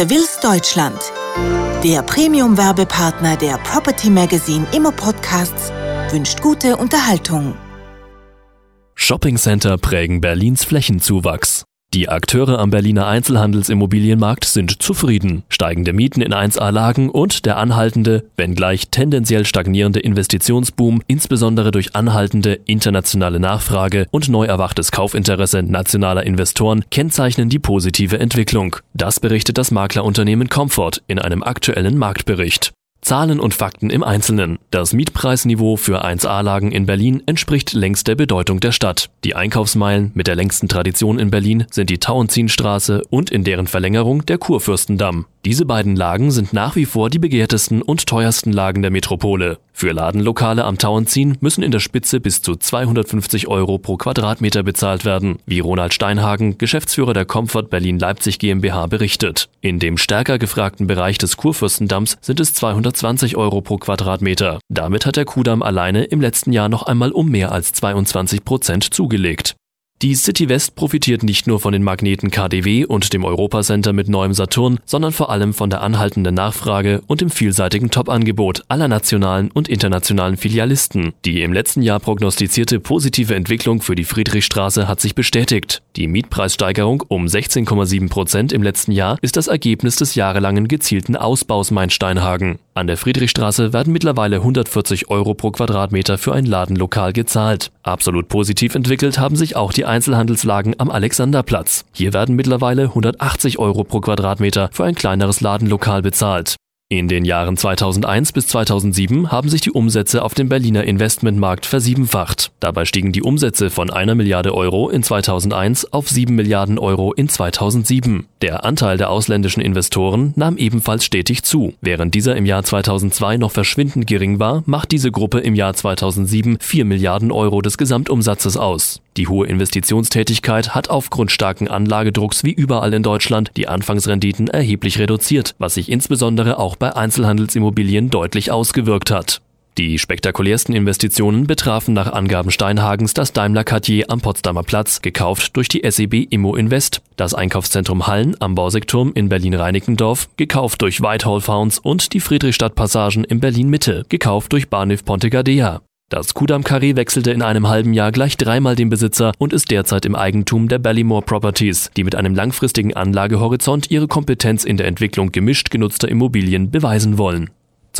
Seville's Deutschland. Der Premium-Werbepartner der Property Magazine Immo Podcasts wünscht gute Unterhaltung. Shoppingcenter prägen Berlins Flächenzuwachs. Die Akteure am Berliner Einzelhandelsimmobilienmarkt sind zufrieden. Steigende Mieten in 1A-Lagen und der anhaltende, wenngleich tendenziell stagnierende Investitionsboom, insbesondere durch anhaltende internationale Nachfrage und neu erwachtes Kaufinteresse nationaler Investoren, kennzeichnen die positive Entwicklung. Das berichtet das Maklerunternehmen Comfort in einem aktuellen Marktbericht. Zahlen und Fakten im Einzelnen. Das Mietpreisniveau für 1A-Lagen in Berlin entspricht längst der Bedeutung der Stadt. Die Einkaufsmeilen mit der längsten Tradition in Berlin sind die Tauentzienstraße und in deren Verlängerung der Kurfürstendamm. Diese beiden Lagen sind nach wie vor die begehrtesten und teuersten Lagen der Metropole. Für Ladenlokale am Tauentziehen müssen in der Spitze bis zu 250 Euro pro Quadratmeter bezahlt werden, wie Ronald Steinhagen, Geschäftsführer der Comfort Berlin Leipzig GmbH, berichtet. In dem stärker gefragten Bereich des Kurfürstendamms sind es 220 Euro pro Quadratmeter. Damit hat der Kudamm alleine im letzten Jahr noch einmal um mehr als 22 Prozent zugelegt. Die City West profitiert nicht nur von den Magneten KDW und dem Europacenter mit neuem Saturn, sondern vor allem von der anhaltenden Nachfrage und dem vielseitigen Top-Angebot aller nationalen und internationalen Filialisten. Die im letzten Jahr prognostizierte positive Entwicklung für die Friedrichstraße hat sich bestätigt. Die Mietpreissteigerung um 16,7 Prozent im letzten Jahr ist das Ergebnis des jahrelangen gezielten Ausbaus Main-Steinhagen. An der Friedrichstraße werden mittlerweile 140 Euro pro Quadratmeter für ein Ladenlokal gezahlt. Absolut positiv entwickelt haben sich auch die Einzelhandelslagen am Alexanderplatz. Hier werden mittlerweile 180 Euro pro Quadratmeter für ein kleineres Ladenlokal bezahlt. In den Jahren 2001 bis 2007 haben sich die Umsätze auf dem Berliner Investmentmarkt versiebenfacht. Dabei stiegen die Umsätze von einer Milliarde Euro in 2001 auf sieben Milliarden Euro in 2007. Der Anteil der ausländischen Investoren nahm ebenfalls stetig zu. Während dieser im Jahr 2002 noch verschwindend gering war, macht diese Gruppe im Jahr 2007 vier Milliarden Euro des Gesamtumsatzes aus. Die hohe Investitionstätigkeit hat aufgrund starken Anlagedrucks wie überall in Deutschland die Anfangsrenditen erheblich reduziert, was sich insbesondere auch bei Einzelhandelsimmobilien deutlich ausgewirkt hat. Die spektakulärsten Investitionen betrafen nach Angaben Steinhagens das Daimler Cartier am Potsdamer Platz, gekauft durch die SEB Immo Invest, das Einkaufszentrum Hallen am Bausekturm in Berlin-Reinickendorf, gekauft durch Whitehall Founds und die Friedrichstadt-Passagen in Berlin-Mitte, gekauft durch Bahnhof Ponte Gardea. Das Kudam Carré wechselte in einem halben Jahr gleich dreimal den Besitzer und ist derzeit im Eigentum der Ballymore Properties, die mit einem langfristigen Anlagehorizont ihre Kompetenz in der Entwicklung gemischt genutzter Immobilien beweisen wollen.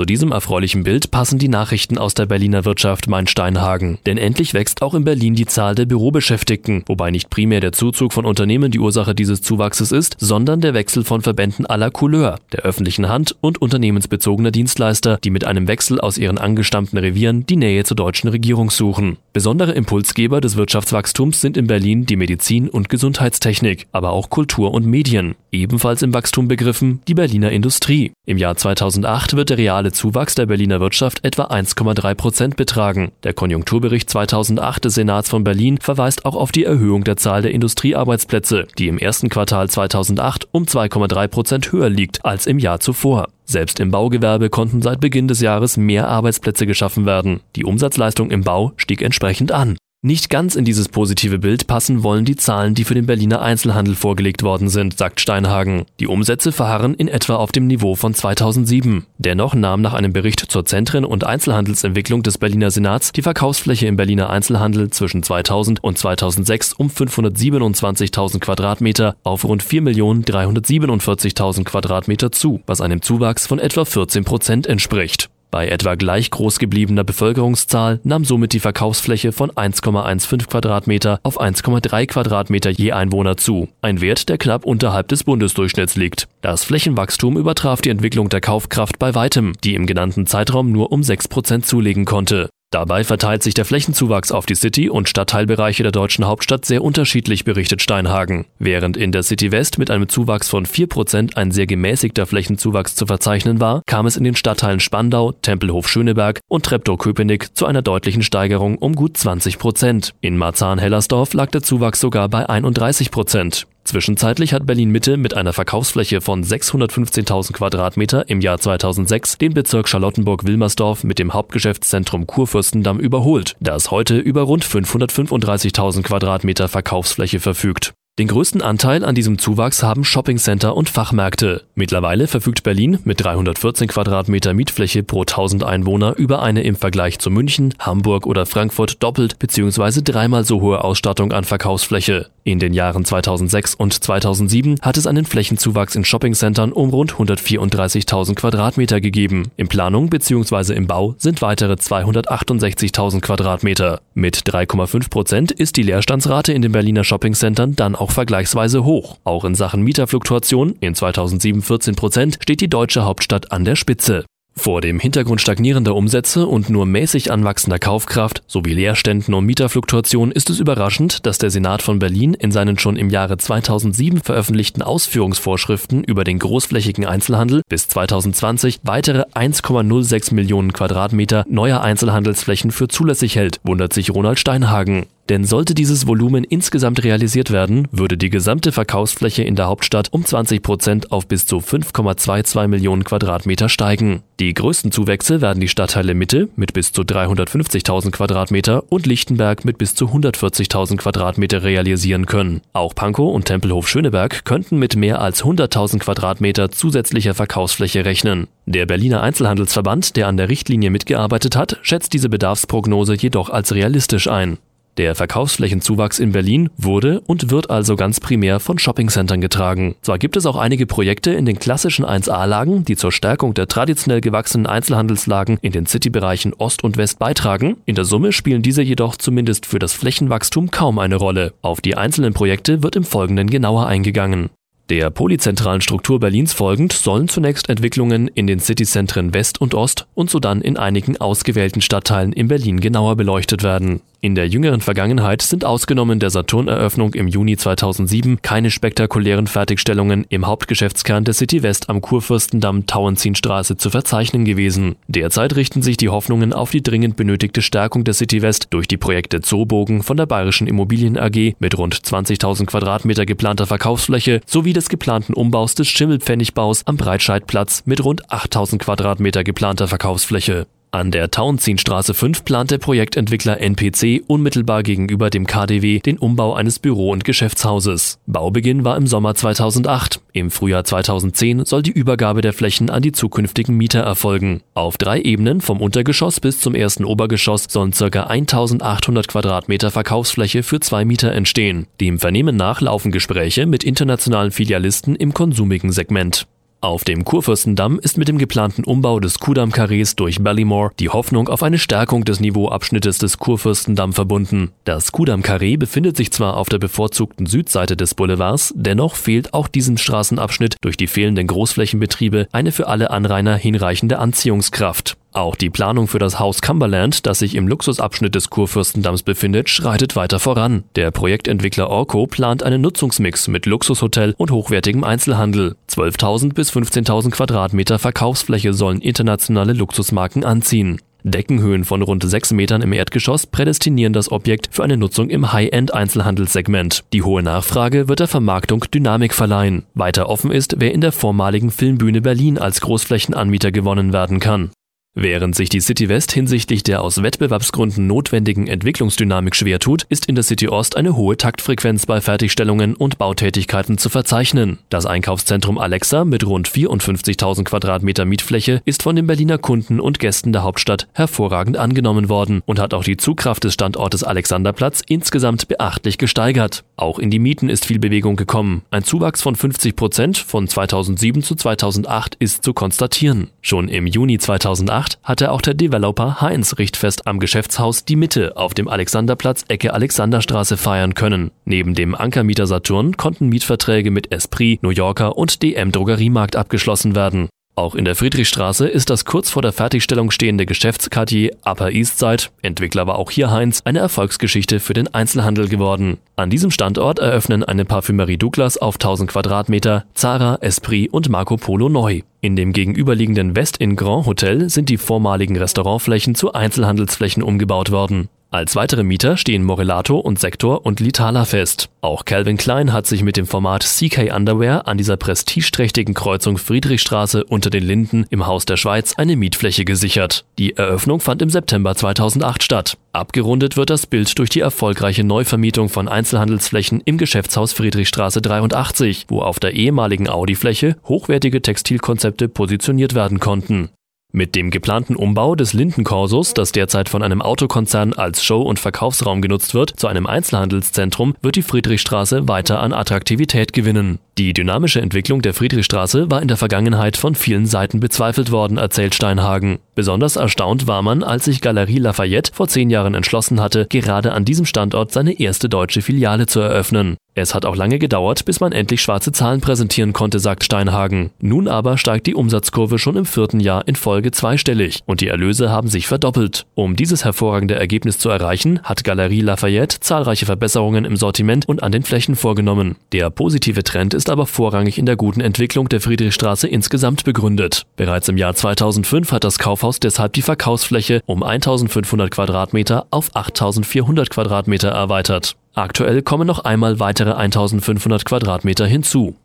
Zu diesem erfreulichen Bild passen die Nachrichten aus der Berliner Wirtschaft Main-Steinhagen. Denn endlich wächst auch in Berlin die Zahl der Bürobeschäftigten, wobei nicht primär der Zuzug von Unternehmen die Ursache dieses Zuwachses ist, sondern der Wechsel von Verbänden aller Couleur, der öffentlichen Hand und unternehmensbezogener Dienstleister, die mit einem Wechsel aus ihren angestammten Revieren die Nähe zur deutschen Regierung suchen. Besondere Impulsgeber des Wirtschaftswachstums sind in Berlin die Medizin und Gesundheitstechnik, aber auch Kultur und Medien. Ebenfalls im Wachstum begriffen die Berliner Industrie. Im Jahr 2008 wird der reale Zuwachs der Berliner Wirtschaft etwa 1,3 Prozent betragen. Der Konjunkturbericht 2008 des Senats von Berlin verweist auch auf die Erhöhung der Zahl der Industriearbeitsplätze, die im ersten Quartal 2008 um 2,3 Prozent höher liegt als im Jahr zuvor. Selbst im Baugewerbe konnten seit Beginn des Jahres mehr Arbeitsplätze geschaffen werden. Die Umsatzleistung im Bau stieg entsprechend an. Nicht ganz in dieses positive Bild passen wollen die Zahlen, die für den Berliner Einzelhandel vorgelegt worden sind, sagt Steinhagen. Die Umsätze verharren in etwa auf dem Niveau von 2007. Dennoch nahm nach einem Bericht zur Zentren- und Einzelhandelsentwicklung des Berliner Senats die Verkaufsfläche im Berliner Einzelhandel zwischen 2000 und 2006 um 527.000 Quadratmeter auf rund 4.347.000 Quadratmeter zu, was einem Zuwachs von etwa 14 Prozent entspricht. Bei etwa gleich groß gebliebener Bevölkerungszahl nahm somit die Verkaufsfläche von 1,15 Quadratmeter auf 1,3 Quadratmeter je Einwohner zu, ein Wert, der knapp unterhalb des Bundesdurchschnitts liegt. Das Flächenwachstum übertraf die Entwicklung der Kaufkraft bei weitem, die im genannten Zeitraum nur um 6 Prozent zulegen konnte. Dabei verteilt sich der Flächenzuwachs auf die City- und Stadtteilbereiche der deutschen Hauptstadt sehr unterschiedlich, berichtet Steinhagen. Während in der City West mit einem Zuwachs von 4% ein sehr gemäßigter Flächenzuwachs zu verzeichnen war, kam es in den Stadtteilen Spandau, Tempelhof-Schöneberg und Treptow-Köpenick zu einer deutlichen Steigerung um gut 20%. In Marzahn-Hellersdorf lag der Zuwachs sogar bei 31%. Zwischenzeitlich hat Berlin Mitte mit einer Verkaufsfläche von 615.000 Quadratmeter im Jahr 2006 den Bezirk Charlottenburg-Wilmersdorf mit dem Hauptgeschäftszentrum Kurfürstendamm überholt, das heute über rund 535.000 Quadratmeter Verkaufsfläche verfügt. Den größten Anteil an diesem Zuwachs haben Shoppingcenter und Fachmärkte. Mittlerweile verfügt Berlin mit 314 Quadratmeter Mietfläche pro 1000 Einwohner über eine im Vergleich zu München, Hamburg oder Frankfurt doppelt bzw. dreimal so hohe Ausstattung an Verkaufsfläche. In den Jahren 2006 und 2007 hat es einen Flächenzuwachs in Shoppingcentern um rund 134.000 Quadratmeter gegeben. In Planung bzw. im Bau sind weitere 268.000 Quadratmeter. Mit 3,5 Prozent ist die Leerstandsrate in den Berliner Shoppingcentern dann auch vergleichsweise hoch. Auch in Sachen Mieterfluktuation, in 2007 14 Prozent, steht die deutsche Hauptstadt an der Spitze. Vor dem Hintergrund stagnierender Umsätze und nur mäßig anwachsender Kaufkraft sowie Leerständen und Mieterfluktuation ist es überraschend, dass der Senat von Berlin in seinen schon im Jahre 2007 veröffentlichten Ausführungsvorschriften über den großflächigen Einzelhandel bis 2020 weitere 1,06 Millionen Quadratmeter neuer Einzelhandelsflächen für zulässig hält, wundert sich Ronald Steinhagen. Denn sollte dieses Volumen insgesamt realisiert werden, würde die gesamte Verkaufsfläche in der Hauptstadt um 20 Prozent auf bis zu 5,22 Millionen Quadratmeter steigen. Die größten Zuwächse werden die Stadtteile Mitte mit bis zu 350.000 Quadratmeter und Lichtenberg mit bis zu 140.000 Quadratmeter realisieren können. Auch Pankow und Tempelhof Schöneberg könnten mit mehr als 100.000 Quadratmeter zusätzlicher Verkaufsfläche rechnen. Der Berliner Einzelhandelsverband, der an der Richtlinie mitgearbeitet hat, schätzt diese Bedarfsprognose jedoch als realistisch ein. Der Verkaufsflächenzuwachs in Berlin wurde und wird also ganz primär von Shoppingcentern getragen. Zwar gibt es auch einige Projekte in den klassischen 1A-Lagen, die zur Stärkung der traditionell gewachsenen Einzelhandelslagen in den Citybereichen Ost und West beitragen. In der Summe spielen diese jedoch zumindest für das Flächenwachstum kaum eine Rolle. Auf die einzelnen Projekte wird im Folgenden genauer eingegangen. Der polyzentralen Struktur Berlins folgend sollen zunächst Entwicklungen in den Cityzentren West und Ost und sodann in einigen ausgewählten Stadtteilen in Berlin genauer beleuchtet werden. In der jüngeren Vergangenheit sind ausgenommen der Saturn-Eröffnung im Juni 2007 keine spektakulären Fertigstellungen im Hauptgeschäftskern der City West am Kurfürstendamm Tauentzienstraße zu verzeichnen gewesen. Derzeit richten sich die Hoffnungen auf die dringend benötigte Stärkung der City West durch die Projekte Zoobogen von der Bayerischen Immobilien AG mit rund 20.000 Quadratmeter geplanter Verkaufsfläche sowie des geplanten Umbaus des Schimmelpfennigbaus am Breitscheidplatz mit rund 8.000 Quadratmeter geplanter Verkaufsfläche. An der Tauentzienstraße 5 plant der Projektentwickler NPC unmittelbar gegenüber dem KDW den Umbau eines Büro- und Geschäftshauses. Baubeginn war im Sommer 2008. Im Frühjahr 2010 soll die Übergabe der Flächen an die zukünftigen Mieter erfolgen. Auf drei Ebenen vom Untergeschoss bis zum ersten Obergeschoss sollen ca. 1800 Quadratmeter Verkaufsfläche für zwei Mieter entstehen. Dem Vernehmen nach laufen Gespräche mit internationalen Filialisten im konsumigen Segment. Auf dem Kurfürstendamm ist mit dem geplanten Umbau des Kudamm-Karrees durch Ballymore die Hoffnung auf eine Stärkung des Niveauabschnittes des Kurfürstendamm verbunden. Das Kudamm-Karree befindet sich zwar auf der bevorzugten Südseite des Boulevards, dennoch fehlt auch diesem Straßenabschnitt durch die fehlenden Großflächenbetriebe eine für alle Anrainer hinreichende Anziehungskraft. Auch die Planung für das Haus Cumberland, das sich im Luxusabschnitt des Kurfürstendamms befindet, schreitet weiter voran. Der Projektentwickler Orco plant einen Nutzungsmix mit Luxushotel und hochwertigem Einzelhandel. 12.000 bis 15.000 Quadratmeter Verkaufsfläche sollen internationale Luxusmarken anziehen. Deckenhöhen von rund 6 Metern im Erdgeschoss prädestinieren das Objekt für eine Nutzung im High-End-Einzelhandelssegment. Die hohe Nachfrage wird der Vermarktung Dynamik verleihen. Weiter offen ist, wer in der vormaligen Filmbühne Berlin als Großflächenanbieter gewonnen werden kann. Während sich die City West hinsichtlich der aus Wettbewerbsgründen notwendigen Entwicklungsdynamik schwer tut, ist in der City Ost eine hohe Taktfrequenz bei Fertigstellungen und Bautätigkeiten zu verzeichnen. Das Einkaufszentrum Alexa mit rund 54.000 Quadratmeter Mietfläche ist von den Berliner Kunden und Gästen der Hauptstadt hervorragend angenommen worden und hat auch die Zugkraft des Standortes Alexanderplatz insgesamt beachtlich gesteigert. Auch in die Mieten ist viel Bewegung gekommen. Ein Zuwachs von 50 Prozent von 2007 zu 2008 ist zu konstatieren. Schon im Juni 2008 2008 hatte auch der Developer Heinz Richtfest am Geschäftshaus Die Mitte auf dem Alexanderplatz Ecke Alexanderstraße feiern können. Neben dem Ankermieter Saturn konnten Mietverträge mit Esprit, New Yorker und DM Drogeriemarkt abgeschlossen werden. Auch in der Friedrichstraße ist das kurz vor der Fertigstellung stehende Geschäftskartier Upper East Side, Entwickler war auch hier Heinz, eine Erfolgsgeschichte für den Einzelhandel geworden. An diesem Standort eröffnen eine Parfümerie Douglas auf 1000 Quadratmeter, Zara, Esprit und Marco Polo neu. In dem gegenüberliegenden West in Grand Hotel sind die vormaligen Restaurantflächen zu Einzelhandelsflächen umgebaut worden. Als weitere Mieter stehen Morelato und Sektor und Litala fest. Auch Calvin Klein hat sich mit dem Format CK Underwear an dieser prestigeträchtigen Kreuzung Friedrichstraße unter den Linden im Haus der Schweiz eine Mietfläche gesichert. Die Eröffnung fand im September 2008 statt. Abgerundet wird das Bild durch die erfolgreiche Neuvermietung von Einzelhandelsflächen im Geschäftshaus Friedrichstraße 83, wo auf der ehemaligen Audi-Fläche hochwertige Textilkonzepte positioniert werden konnten. Mit dem geplanten Umbau des Lindenkorsos, das derzeit von einem Autokonzern als Show- und Verkaufsraum genutzt wird, zu einem Einzelhandelszentrum, wird die Friedrichstraße weiter an Attraktivität gewinnen. Die dynamische Entwicklung der Friedrichstraße war in der Vergangenheit von vielen Seiten bezweifelt worden, erzählt Steinhagen. Besonders erstaunt war man, als sich Galerie Lafayette vor zehn Jahren entschlossen hatte, gerade an diesem Standort seine erste deutsche Filiale zu eröffnen. Es hat auch lange gedauert, bis man endlich schwarze Zahlen präsentieren konnte, sagt Steinhagen. Nun aber steigt die Umsatzkurve schon im vierten Jahr in Folge zweistellig und die Erlöse haben sich verdoppelt. Um dieses hervorragende Ergebnis zu erreichen, hat Galerie Lafayette zahlreiche Verbesserungen im Sortiment und an den Flächen vorgenommen. Der positive Trend ist aber vorrangig in der guten Entwicklung der Friedrichstraße insgesamt begründet. Bereits im Jahr 2005 hat das Kaufhaus deshalb die Verkaufsfläche um 1500 Quadratmeter auf 8400 Quadratmeter erweitert. Aktuell kommen noch einmal weitere 1500 Quadratmeter hinzu.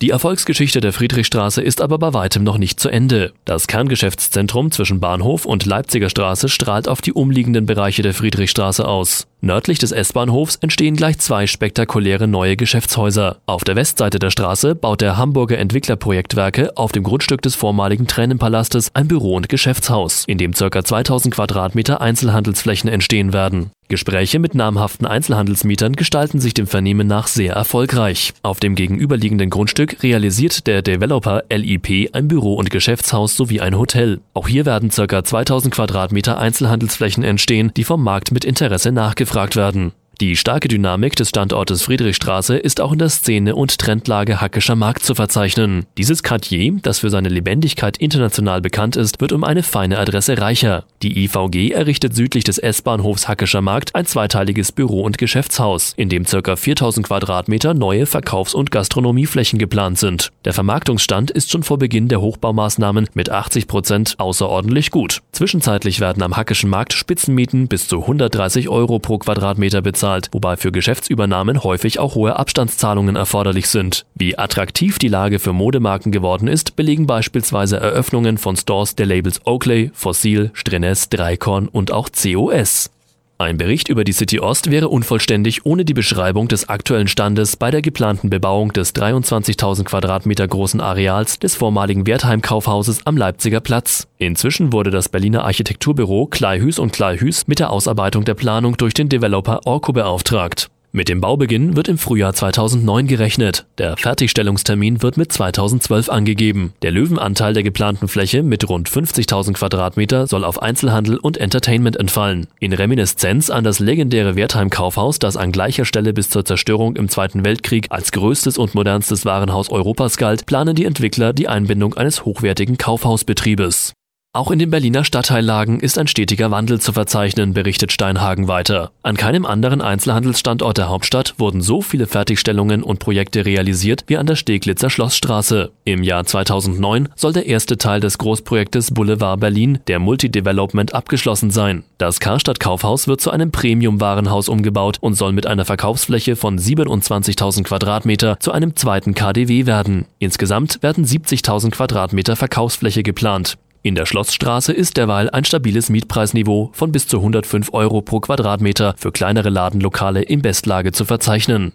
Die Erfolgsgeschichte der Friedrichstraße ist aber bei weitem noch nicht zu Ende. Das Kerngeschäftszentrum zwischen Bahnhof und Leipziger Straße strahlt auf die umliegenden Bereiche der Friedrichstraße aus. Nördlich des S-Bahnhofs entstehen gleich zwei spektakuläre neue Geschäftshäuser. Auf der Westseite der Straße baut der Hamburger Entwicklerprojektwerke auf dem Grundstück des vormaligen Tränenpalastes ein Büro- und Geschäftshaus, in dem ca. 2000 Quadratmeter Einzelhandelsflächen entstehen werden. Gespräche mit namhaften Einzelhandelsmietern gestalten sich dem Vernehmen nach sehr erfolgreich. Auf dem gegenüberliegenden Grundstück realisiert der Developer LIP ein Büro- und Geschäftshaus sowie ein Hotel. Auch hier werden ca. 2000 Quadratmeter Einzelhandelsflächen entstehen, die vom Markt mit Interesse nachgefragt gefragt werden. Die starke Dynamik des Standortes Friedrichstraße ist auch in der Szene und Trendlage Hackischer Markt zu verzeichnen. Dieses Quartier, das für seine Lebendigkeit international bekannt ist, wird um eine feine Adresse reicher. Die IVG errichtet südlich des S-Bahnhofs Hackischer Markt ein zweiteiliges Büro- und Geschäftshaus, in dem ca. 4000 Quadratmeter neue Verkaufs- und Gastronomieflächen geplant sind. Der Vermarktungsstand ist schon vor Beginn der Hochbaumaßnahmen mit 80 Prozent außerordentlich gut. Zwischenzeitlich werden am Hackischen Markt Spitzenmieten bis zu 130 Euro pro Quadratmeter bezahlt bezahlt, wobei für Geschäftsübernahmen häufig auch hohe Abstandszahlungen erforderlich sind. Wie attraktiv die Lage für Modemarken geworden ist, belegen beispielsweise Eröffnungen von Stores der Labels Oakley, Fossil, Strenes, Dreikorn und auch COS. Ein Bericht über die City Ost wäre unvollständig ohne die Beschreibung des aktuellen Standes bei der geplanten Bebauung des 23.000 Quadratmeter großen Areals des vormaligen Wertheim-Kaufhauses am Leipziger Platz. Inzwischen wurde das Berliner Architekturbüro Kleihüs und Kleihüs mit der Ausarbeitung der Planung durch den Developer Orco beauftragt. Mit dem Baubeginn wird im Frühjahr 2009 gerechnet. Der Fertigstellungstermin wird mit 2012 angegeben. Der Löwenanteil der geplanten Fläche mit rund 50.000 Quadratmeter soll auf Einzelhandel und Entertainment entfallen. In Reminiszenz an das legendäre Wertheim-Kaufhaus, das an gleicher Stelle bis zur Zerstörung im Zweiten Weltkrieg als größtes und modernstes Warenhaus Europas galt, planen die Entwickler die Einbindung eines hochwertigen Kaufhausbetriebes. Auch in den Berliner Stadtteillagen ist ein stetiger Wandel zu verzeichnen, berichtet Steinhagen weiter. An keinem anderen Einzelhandelsstandort der Hauptstadt wurden so viele Fertigstellungen und Projekte realisiert wie an der Steglitzer Schlossstraße. Im Jahr 2009 soll der erste Teil des Großprojektes Boulevard Berlin, der Multidevelopment, abgeschlossen sein. Das Karstadt Kaufhaus wird zu einem Premium-Warenhaus umgebaut und soll mit einer Verkaufsfläche von 27.000 Quadratmeter zu einem zweiten KDW werden. Insgesamt werden 70.000 Quadratmeter Verkaufsfläche geplant. In der Schlossstraße ist derweil ein stabiles Mietpreisniveau von bis zu 105 Euro pro Quadratmeter für kleinere Ladenlokale in Bestlage zu verzeichnen.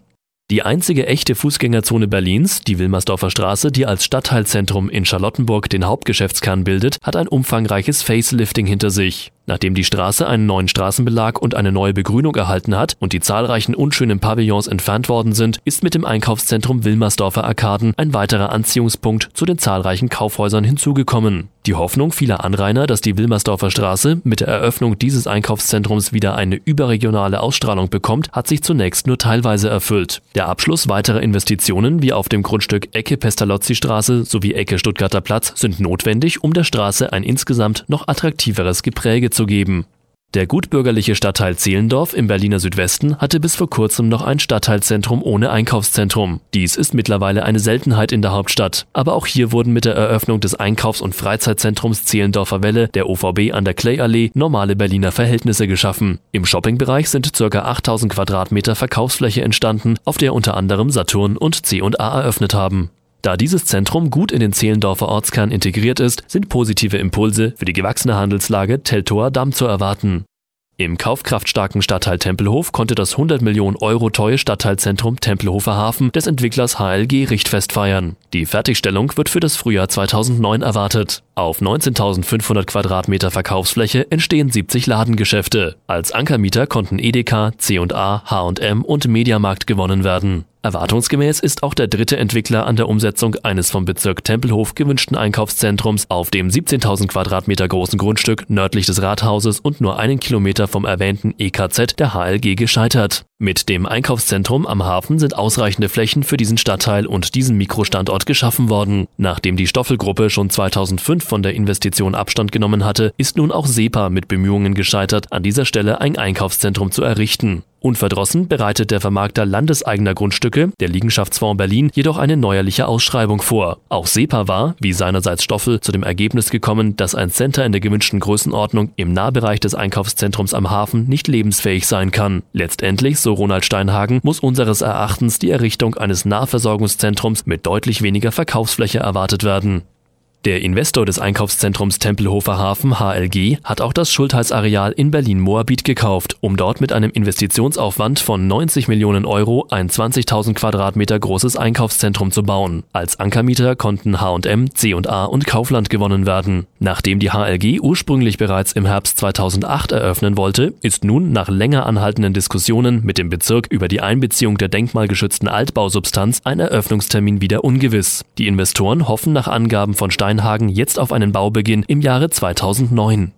Die einzige echte Fußgängerzone Berlins, die Wilmersdorfer Straße, die als Stadtteilzentrum in Charlottenburg den Hauptgeschäftskern bildet, hat ein umfangreiches Facelifting hinter sich. Nachdem die Straße einen neuen Straßenbelag und eine neue Begrünung erhalten hat und die zahlreichen unschönen Pavillons entfernt worden sind, ist mit dem Einkaufszentrum Wilmersdorfer Arkaden ein weiterer Anziehungspunkt zu den zahlreichen Kaufhäusern hinzugekommen. Die Hoffnung vieler Anrainer, dass die Wilmersdorfer Straße mit der Eröffnung dieses Einkaufszentrums wieder eine überregionale Ausstrahlung bekommt, hat sich zunächst nur teilweise erfüllt. Der Abschluss weiterer Investitionen wie auf dem Grundstück Ecke Pestalozzi Straße sowie Ecke Stuttgarter Platz sind notwendig, um der Straße ein insgesamt noch attraktiveres Gepräge zu geben. Der gutbürgerliche Stadtteil Zehlendorf im Berliner Südwesten hatte bis vor kurzem noch ein Stadtteilzentrum ohne Einkaufszentrum. Dies ist mittlerweile eine Seltenheit in der Hauptstadt. Aber auch hier wurden mit der Eröffnung des Einkaufs- und Freizeitzentrums Zehlendorfer Welle, der OVB an der Clayallee, normale Berliner Verhältnisse geschaffen. Im Shoppingbereich sind ca. 8000 Quadratmeter Verkaufsfläche entstanden, auf der unter anderem Saturn und C&A eröffnet haben. Da dieses Zentrum gut in den Zehlendorfer Ortskern integriert ist, sind positive Impulse für die gewachsene Handelslage Teltower Damm zu erwarten. Im kaufkraftstarken Stadtteil Tempelhof konnte das 100 Millionen Euro teure Stadtteilzentrum Tempelhofer Hafen des Entwicklers HLG Richtfest feiern. Die Fertigstellung wird für das Frühjahr 2009 erwartet. Auf 19.500 Quadratmeter Verkaufsfläche entstehen 70 Ladengeschäfte. Als Ankermieter konnten Edeka, C&A, H&M und Mediamarkt gewonnen werden. Erwartungsgemäß ist auch der dritte Entwickler an der Umsetzung eines vom Bezirk Tempelhof gewünschten Einkaufszentrums auf dem 17.000 Quadratmeter großen Grundstück nördlich des Rathauses und nur einen Kilometer vom erwähnten EKZ der HLG gescheitert. Mit dem Einkaufszentrum am Hafen sind ausreichende Flächen für diesen Stadtteil und diesen Mikrostandort geschaffen worden. Nachdem die Stoffelgruppe schon 2005 von der Investition Abstand genommen hatte, ist nun auch SEPA mit Bemühungen gescheitert, an dieser Stelle ein Einkaufszentrum zu errichten. Unverdrossen bereitet der Vermarkter landeseigener Grundstücke, der Liegenschaftsfonds Berlin, jedoch eine neuerliche Ausschreibung vor. Auch SEPA war, wie seinerseits Stoffel, zu dem Ergebnis gekommen, dass ein Center in der gewünschten Größenordnung im Nahbereich des Einkaufszentrums am Hafen nicht lebensfähig sein kann. Letztendlich, so Ronald Steinhagen, muss unseres Erachtens die Errichtung eines Nahversorgungszentrums mit deutlich weniger Verkaufsfläche erwartet werden. Der Investor des Einkaufszentrums Tempelhofer Hafen HLG hat auch das Schultheißareal in Berlin-Moabit gekauft, um dort mit einem Investitionsaufwand von 90 Millionen Euro ein 20.000 Quadratmeter großes Einkaufszentrum zu bauen. Als Ankermieter konnten H&M, C&A und Kaufland gewonnen werden. Nachdem die HLG ursprünglich bereits im Herbst 2008 eröffnen wollte, ist nun nach länger anhaltenden Diskussionen mit dem Bezirk über die Einbeziehung der denkmalgeschützten Altbausubstanz ein Eröffnungstermin wieder ungewiss. Die Investoren hoffen nach Angaben von Stein Steinhagen jetzt auf einen Baubeginn im Jahre 2009.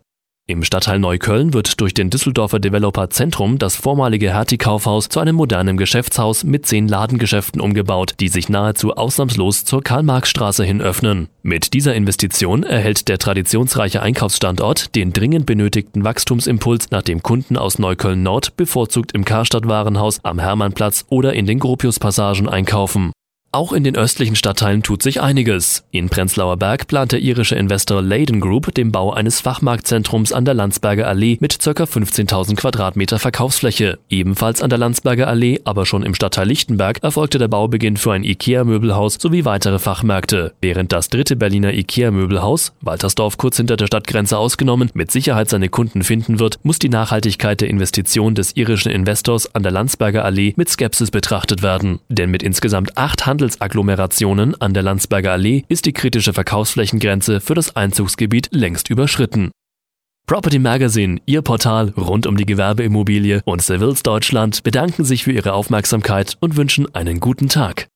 Im Stadtteil Neukölln wird durch den Düsseldorfer Developer Zentrum das vormalige Hertie-Kaufhaus zu einem modernen Geschäftshaus mit zehn Ladengeschäften umgebaut, die sich nahezu ausnahmslos zur Karl-Marx-Straße hin öffnen. Mit dieser Investition erhält der traditionsreiche Einkaufsstandort den dringend benötigten Wachstumsimpuls, nachdem Kunden aus Neukölln Nord bevorzugt im Karstadt-Warenhaus am Hermannplatz oder in den Gropius-Passagen einkaufen. Auch in den östlichen Stadtteilen tut sich einiges. In Prenzlauer Berg plant der irische Investor Leyden Group den Bau eines Fachmarktzentrums an der Landsberger Allee mit ca. 15.000 Quadratmeter Verkaufsfläche. Ebenfalls an der Landsberger Allee, aber schon im Stadtteil Lichtenberg, erfolgte der Baubeginn für ein IKEA-Möbelhaus sowie weitere Fachmärkte. Während das dritte Berliner IKEA-Möbelhaus, Waltersdorf kurz hinter der Stadtgrenze ausgenommen, mit Sicherheit seine Kunden finden wird, muss die Nachhaltigkeit der Investition des irischen Investors an der Landsberger Allee mit Skepsis betrachtet werden. Denn mit insgesamt acht Handels Handelsagglomerationen an der Landsberger Allee ist die kritische Verkaufsflächengrenze für das Einzugsgebiet längst überschritten. Property Magazine, Ihr Portal rund um die Gewerbeimmobilie und Civils Deutschland bedanken sich für Ihre Aufmerksamkeit und wünschen einen guten Tag.